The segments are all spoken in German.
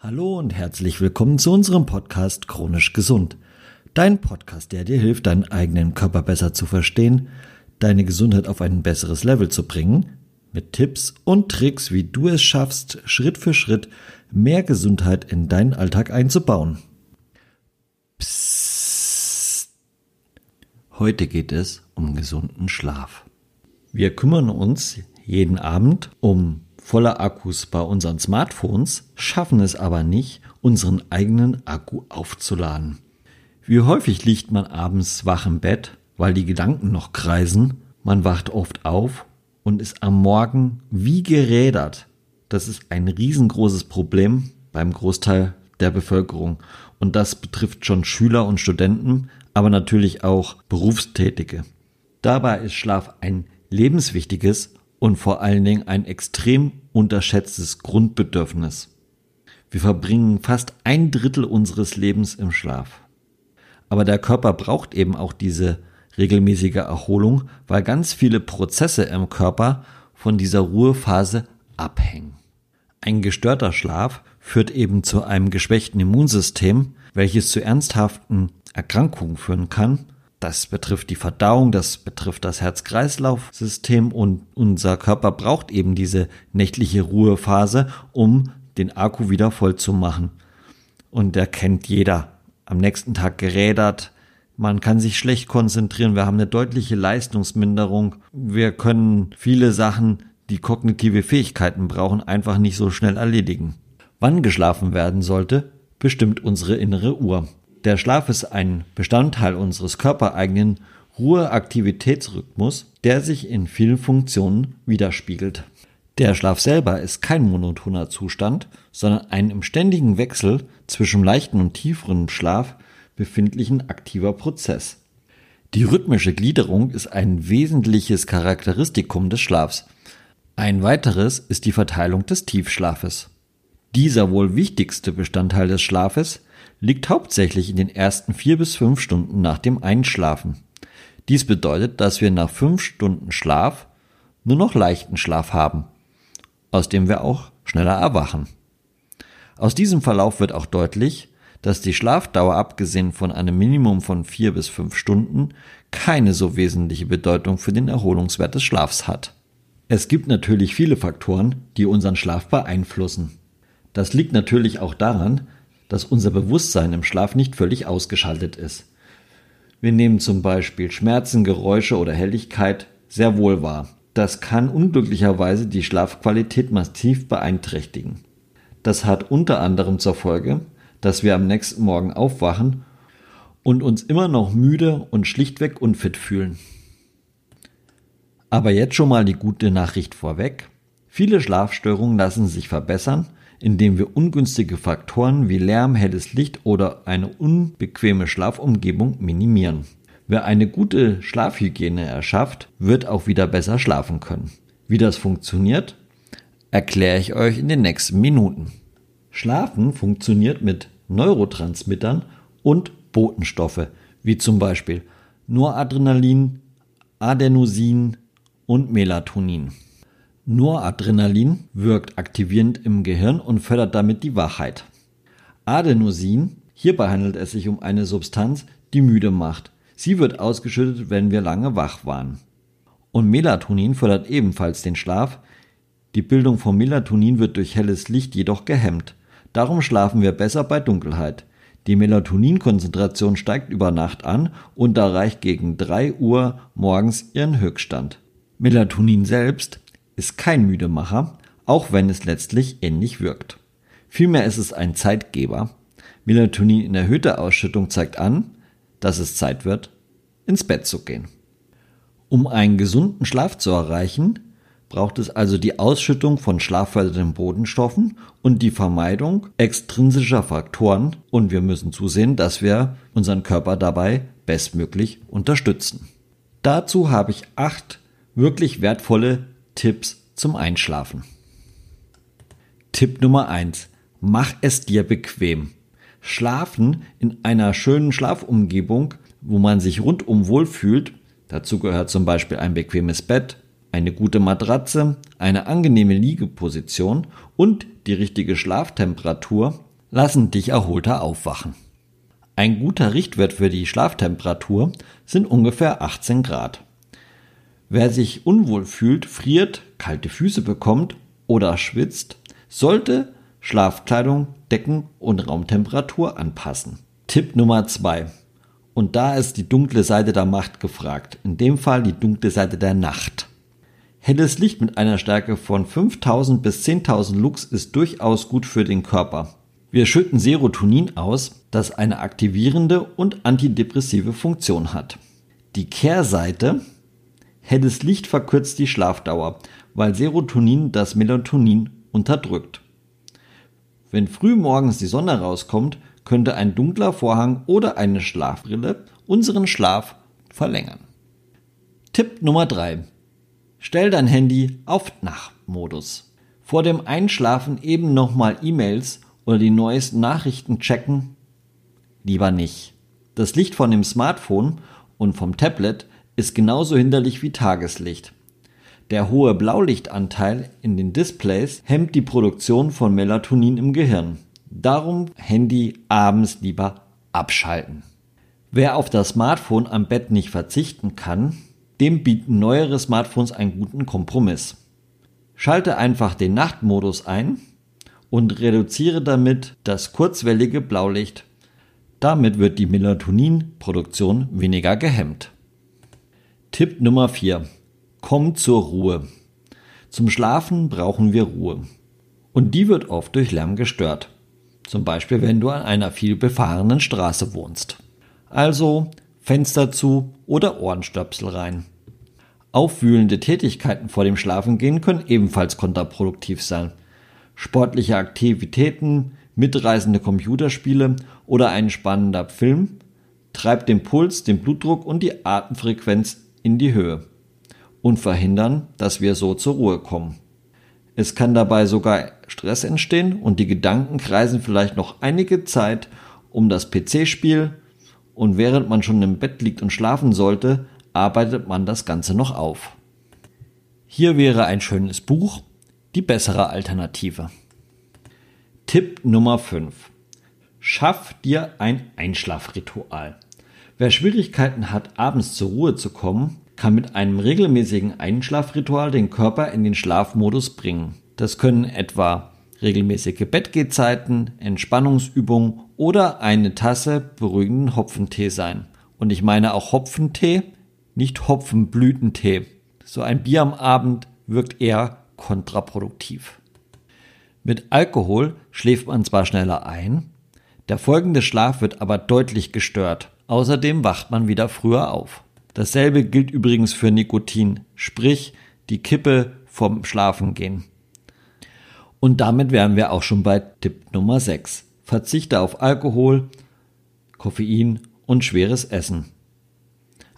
Hallo und herzlich willkommen zu unserem Podcast Chronisch Gesund. Dein Podcast, der dir hilft, deinen eigenen Körper besser zu verstehen, deine Gesundheit auf ein besseres Level zu bringen, mit Tipps und Tricks, wie du es schaffst, Schritt für Schritt mehr Gesundheit in deinen Alltag einzubauen. Psst. Heute geht es um gesunden Schlaf. Wir kümmern uns jeden Abend um voller Akkus bei unseren Smartphones, schaffen es aber nicht, unseren eigenen Akku aufzuladen. Wie häufig liegt man abends wach im Bett, weil die Gedanken noch kreisen, man wacht oft auf und ist am Morgen wie gerädert. Das ist ein riesengroßes Problem beim Großteil der Bevölkerung. Und das betrifft schon Schüler und Studenten, aber natürlich auch Berufstätige. Dabei ist Schlaf ein lebenswichtiges und vor allen Dingen ein extrem unterschätztes Grundbedürfnis. Wir verbringen fast ein Drittel unseres Lebens im Schlaf. Aber der Körper braucht eben auch diese regelmäßige Erholung, weil ganz viele Prozesse im Körper von dieser Ruhephase abhängen. Ein gestörter Schlaf führt eben zu einem geschwächten Immunsystem, welches zu ernsthaften Erkrankungen führen kann das betrifft die Verdauung, das betrifft das Herz-Kreislauf-System und unser Körper braucht eben diese nächtliche Ruhephase, um den Akku wieder voll zu machen. Und der kennt jeder. Am nächsten Tag gerädert, man kann sich schlecht konzentrieren, wir haben eine deutliche Leistungsminderung, wir können viele Sachen, die kognitive Fähigkeiten brauchen, einfach nicht so schnell erledigen. Wann geschlafen werden sollte, bestimmt unsere innere Uhr. Der Schlaf ist ein Bestandteil unseres körpereigenen Ruheaktivitätsrhythmus, der sich in vielen Funktionen widerspiegelt. Der Schlaf selber ist kein monotoner Zustand, sondern ein im ständigen Wechsel zwischen leichten und tieferen Schlaf befindlichen aktiver Prozess. Die rhythmische Gliederung ist ein wesentliches Charakteristikum des Schlafs. Ein weiteres ist die Verteilung des Tiefschlafes. Dieser wohl wichtigste Bestandteil des Schlafes liegt hauptsächlich in den ersten vier bis fünf Stunden nach dem Einschlafen. Dies bedeutet, dass wir nach fünf Stunden Schlaf nur noch leichten Schlaf haben, aus dem wir auch schneller erwachen. Aus diesem Verlauf wird auch deutlich, dass die Schlafdauer abgesehen von einem Minimum von vier bis fünf Stunden keine so wesentliche Bedeutung für den Erholungswert des Schlafs hat. Es gibt natürlich viele Faktoren, die unseren Schlaf beeinflussen. Das liegt natürlich auch daran, dass unser Bewusstsein im Schlaf nicht völlig ausgeschaltet ist. Wir nehmen zum Beispiel Schmerzen, Geräusche oder Helligkeit sehr wohl wahr. Das kann unglücklicherweise die Schlafqualität massiv beeinträchtigen. Das hat unter anderem zur Folge, dass wir am nächsten Morgen aufwachen und uns immer noch müde und schlichtweg unfit fühlen. Aber jetzt schon mal die gute Nachricht vorweg. Viele Schlafstörungen lassen sich verbessern indem wir ungünstige Faktoren wie Lärm, helles Licht oder eine unbequeme Schlafumgebung minimieren. Wer eine gute Schlafhygiene erschafft, wird auch wieder besser schlafen können. Wie das funktioniert, erkläre ich euch in den nächsten Minuten. Schlafen funktioniert mit Neurotransmittern und Botenstoffe, wie zum Beispiel Noradrenalin, Adenosin und Melatonin. Noradrenalin wirkt aktivierend im Gehirn und fördert damit die Wachheit. Adenosin, hierbei handelt es sich um eine Substanz, die müde macht. Sie wird ausgeschüttet, wenn wir lange wach waren. Und Melatonin fördert ebenfalls den Schlaf. Die Bildung von Melatonin wird durch helles Licht jedoch gehemmt. Darum schlafen wir besser bei Dunkelheit. Die Melatoninkonzentration steigt über Nacht an und erreicht gegen 3 Uhr morgens ihren Höchststand. Melatonin selbst ist kein Müdemacher, auch wenn es letztlich ähnlich wirkt. Vielmehr ist es ein Zeitgeber. Melatonin in erhöhter Ausschüttung zeigt an, dass es Zeit wird, ins Bett zu gehen. Um einen gesunden Schlaf zu erreichen, braucht es also die Ausschüttung von schlaffördernden Bodenstoffen und die Vermeidung extrinsischer Faktoren und wir müssen zusehen, dass wir unseren Körper dabei bestmöglich unterstützen. Dazu habe ich acht wirklich wertvolle Tipps zum Einschlafen. Tipp Nummer 1. Mach es dir bequem. Schlafen in einer schönen Schlafumgebung, wo man sich rundum wohlfühlt, dazu gehört zum Beispiel ein bequemes Bett, eine gute Matratze, eine angenehme Liegeposition und die richtige Schlaftemperatur, lassen dich erholter aufwachen. Ein guter Richtwert für die Schlaftemperatur sind ungefähr 18 Grad. Wer sich unwohl fühlt, friert, kalte Füße bekommt oder schwitzt, sollte Schlafkleidung, Decken und Raumtemperatur anpassen. Tipp Nummer 2. Und da ist die dunkle Seite der Macht gefragt. In dem Fall die dunkle Seite der Nacht. Helles Licht mit einer Stärke von 5000 bis 10.000 Lux ist durchaus gut für den Körper. Wir schütten Serotonin aus, das eine aktivierende und antidepressive Funktion hat. Die Kehrseite Helles Licht verkürzt die Schlafdauer, weil Serotonin das Melatonin unterdrückt. Wenn früh morgens die Sonne rauskommt, könnte ein dunkler Vorhang oder eine Schlafbrille unseren Schlaf verlängern. Tipp Nummer 3. Stell dein Handy auf Nachtmodus. Vor dem Einschlafen eben nochmal E-Mails oder die neuesten Nachrichten checken? Lieber nicht. Das Licht von dem Smartphone und vom Tablet ist genauso hinderlich wie Tageslicht. Der hohe Blaulichtanteil in den Displays hemmt die Produktion von Melatonin im Gehirn. Darum Handy abends lieber abschalten. Wer auf das Smartphone am Bett nicht verzichten kann, dem bieten neuere Smartphones einen guten Kompromiss. Schalte einfach den Nachtmodus ein und reduziere damit das kurzwellige Blaulicht. Damit wird die Melatoninproduktion weniger gehemmt. Tipp Nummer 4. Komm zur Ruhe. Zum Schlafen brauchen wir Ruhe. Und die wird oft durch Lärm gestört. Zum Beispiel, wenn du an einer viel befahrenen Straße wohnst. Also Fenster zu oder Ohrenstöpsel rein. Aufwühlende Tätigkeiten vor dem Schlafengehen können ebenfalls kontraproduktiv sein. Sportliche Aktivitäten, mitreißende Computerspiele oder ein spannender Film treibt den Puls, den Blutdruck und die Atemfrequenz in die Höhe und verhindern, dass wir so zur Ruhe kommen. Es kann dabei sogar Stress entstehen und die Gedanken kreisen vielleicht noch einige Zeit um das PC-Spiel und während man schon im Bett liegt und schlafen sollte, arbeitet man das Ganze noch auf. Hier wäre ein schönes Buch die bessere Alternative. Tipp Nummer 5. Schaff dir ein Einschlafritual. Wer Schwierigkeiten hat, abends zur Ruhe zu kommen, kann mit einem regelmäßigen Einschlafritual den Körper in den Schlafmodus bringen. Das können etwa regelmäßige Bettgehzeiten, Entspannungsübungen oder eine Tasse beruhigenden Hopfentee sein. Und ich meine auch Hopfentee, nicht Hopfenblütentee. So ein Bier am Abend wirkt eher kontraproduktiv. Mit Alkohol schläft man zwar schneller ein, der folgende Schlaf wird aber deutlich gestört. Außerdem wacht man wieder früher auf. Dasselbe gilt übrigens für Nikotin, sprich die Kippe vom Schlafengehen. Und damit wären wir auch schon bei Tipp Nummer 6. Verzichte auf Alkohol, Koffein und schweres Essen.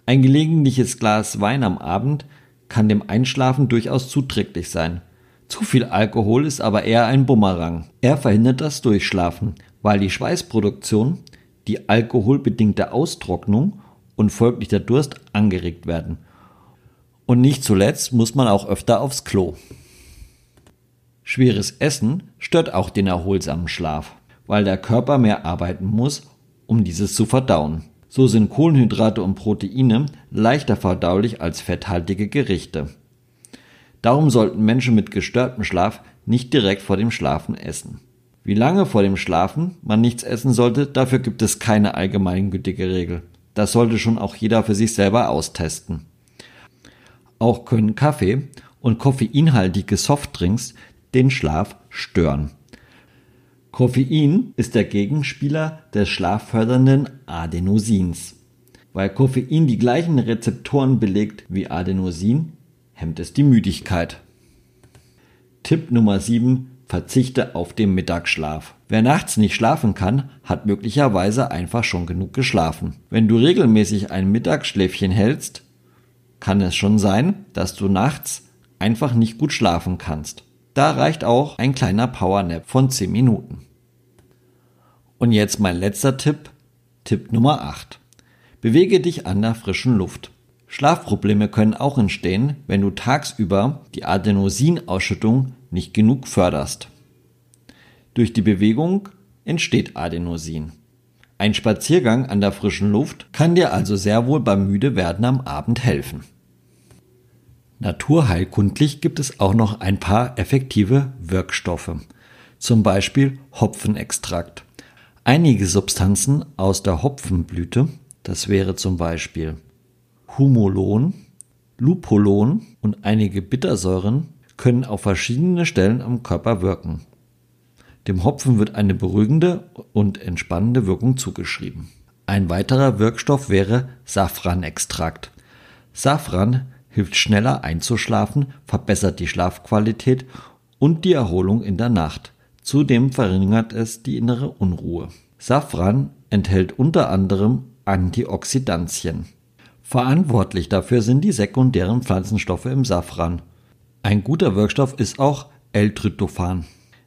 Ein gelegentliches Glas Wein am Abend kann dem Einschlafen durchaus zuträglich sein. Zu viel Alkohol ist aber eher ein Bumerang. Er verhindert das Durchschlafen, weil die Schweißproduktion die alkoholbedingte Austrocknung und folglich der Durst angeregt werden. Und nicht zuletzt muss man auch öfter aufs Klo. Schweres Essen stört auch den erholsamen Schlaf, weil der Körper mehr arbeiten muss, um dieses zu verdauen. So sind Kohlenhydrate und Proteine leichter verdaulich als fetthaltige Gerichte. Darum sollten Menschen mit gestörtem Schlaf nicht direkt vor dem Schlafen essen. Wie lange vor dem Schlafen man nichts essen sollte, dafür gibt es keine allgemeingültige Regel. Das sollte schon auch jeder für sich selber austesten. Auch können Kaffee und koffeinhaltige Softdrinks den Schlaf stören. Koffein ist der Gegenspieler des schlaffördernden Adenosins. Weil Koffein die gleichen Rezeptoren belegt wie Adenosin, hemmt es die Müdigkeit. Tipp Nummer 7 Verzichte auf den Mittagsschlaf. Wer nachts nicht schlafen kann, hat möglicherweise einfach schon genug geschlafen. Wenn du regelmäßig ein Mittagsschläfchen hältst, kann es schon sein, dass du nachts einfach nicht gut schlafen kannst. Da reicht auch ein kleiner Powernap von 10 Minuten. Und jetzt mein letzter Tipp, Tipp Nummer 8. Bewege dich an der frischen Luft. Schlafprobleme können auch entstehen, wenn du tagsüber die Adenosinausschüttung nicht genug förderst. Durch die Bewegung entsteht Adenosin. Ein Spaziergang an der frischen Luft kann dir also sehr wohl beim Müdewerden am Abend helfen. Naturheilkundlich gibt es auch noch ein paar effektive Wirkstoffe, zum Beispiel Hopfenextrakt. Einige Substanzen aus der Hopfenblüte, das wäre zum Beispiel Humulon, Lupulon und einige Bittersäuren, können auf verschiedene Stellen am Körper wirken. Dem Hopfen wird eine beruhigende und entspannende Wirkung zugeschrieben. Ein weiterer Wirkstoff wäre Safranextrakt. Safran hilft schneller einzuschlafen, verbessert die Schlafqualität und die Erholung in der Nacht. Zudem verringert es die innere Unruhe. Safran enthält unter anderem Antioxidantien. Verantwortlich dafür sind die sekundären Pflanzenstoffe im Safran. Ein guter Wirkstoff ist auch L-Tryptophan.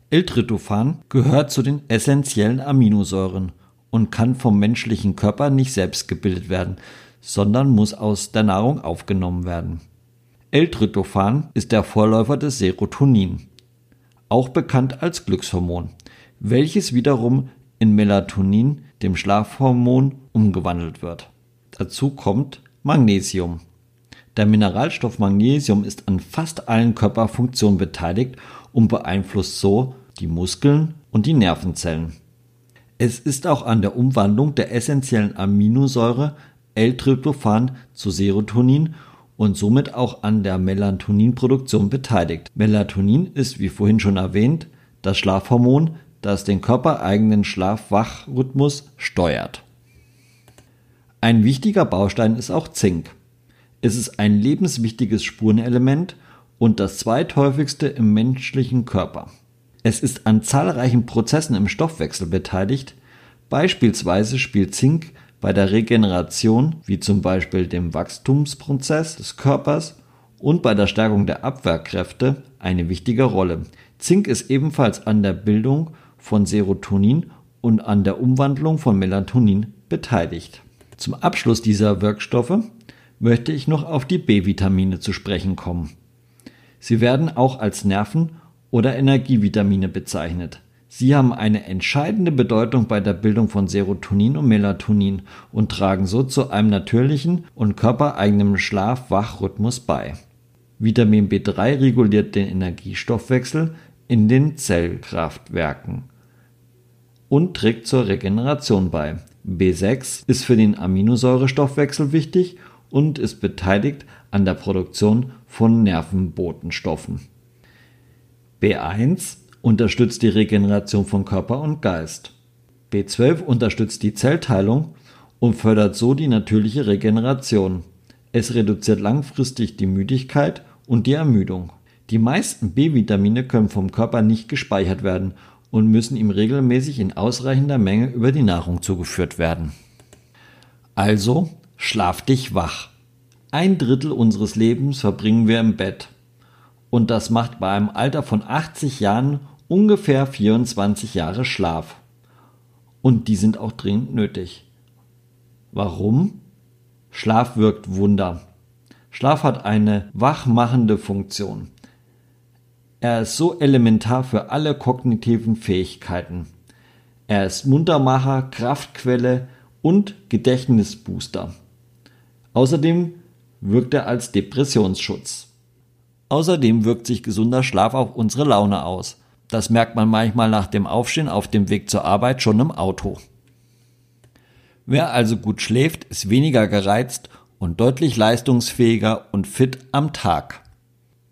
L-Tryptophan gehört zu den essentiellen Aminosäuren und kann vom menschlichen Körper nicht selbst gebildet werden, sondern muss aus der Nahrung aufgenommen werden. L-Tryptophan ist der Vorläufer des Serotonin, auch bekannt als Glückshormon, welches wiederum in Melatonin, dem Schlafhormon, umgewandelt wird. Dazu kommt Magnesium. Der Mineralstoff Magnesium ist an fast allen Körperfunktionen beteiligt und beeinflusst so die Muskeln und die Nervenzellen. Es ist auch an der Umwandlung der essentiellen Aminosäure L-Tryptophan zu Serotonin und somit auch an der Melatoninproduktion beteiligt. Melatonin ist, wie vorhin schon erwähnt, das Schlafhormon, das den körpereigenen Schlaf-Wach-Rhythmus steuert. Ein wichtiger Baustein ist auch Zink. Es ist ein lebenswichtiges Spurenelement und das zweithäufigste im menschlichen Körper. Es ist an zahlreichen Prozessen im Stoffwechsel beteiligt, beispielsweise spielt Zink bei der Regeneration, wie zum Beispiel dem Wachstumsprozess des Körpers und bei der Stärkung der Abwehrkräfte eine wichtige Rolle. Zink ist ebenfalls an der Bildung von Serotonin und an der Umwandlung von Melatonin beteiligt. Zum Abschluss dieser Wirkstoffe möchte ich noch auf die B-Vitamine zu sprechen kommen. Sie werden auch als Nerven- oder Energievitamine bezeichnet. Sie haben eine entscheidende Bedeutung bei der Bildung von Serotonin und Melatonin und tragen so zu einem natürlichen und körpereigenen Schlaf-Wach-Rhythmus bei. Vitamin B3 reguliert den Energiestoffwechsel in den Zellkraftwerken und trägt zur Regeneration bei. B6 ist für den Aminosäurestoffwechsel wichtig und ist beteiligt an der Produktion von Nervenbotenstoffen. B1 unterstützt die Regeneration von Körper und Geist. B12 unterstützt die Zellteilung und fördert so die natürliche Regeneration. Es reduziert langfristig die Müdigkeit und die Ermüdung. Die meisten B-Vitamine können vom Körper nicht gespeichert werden und müssen ihm regelmäßig in ausreichender Menge über die Nahrung zugeführt werden. Also schlaf dich wach. Ein Drittel unseres Lebens verbringen wir im Bett und das macht bei einem Alter von 80 Jahren ungefähr 24 Jahre Schlaf. Und die sind auch dringend nötig. Warum? Schlaf wirkt Wunder. Schlaf hat eine wachmachende Funktion. Er ist so elementar für alle kognitiven Fähigkeiten. Er ist Muntermacher, Kraftquelle und Gedächtnisbooster. Außerdem wirkt er als Depressionsschutz. Außerdem wirkt sich gesunder Schlaf auf unsere Laune aus. Das merkt man manchmal nach dem Aufstehen auf dem Weg zur Arbeit schon im Auto. Wer also gut schläft, ist weniger gereizt und deutlich leistungsfähiger und fit am Tag.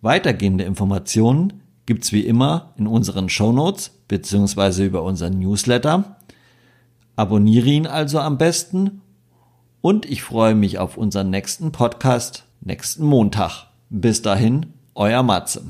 Weitergehende Informationen gibt's wie immer in unseren Shownotes bzw. über unseren Newsletter. Abonniere ihn also am besten und ich freue mich auf unseren nächsten Podcast nächsten Montag. Bis dahin, euer Matze.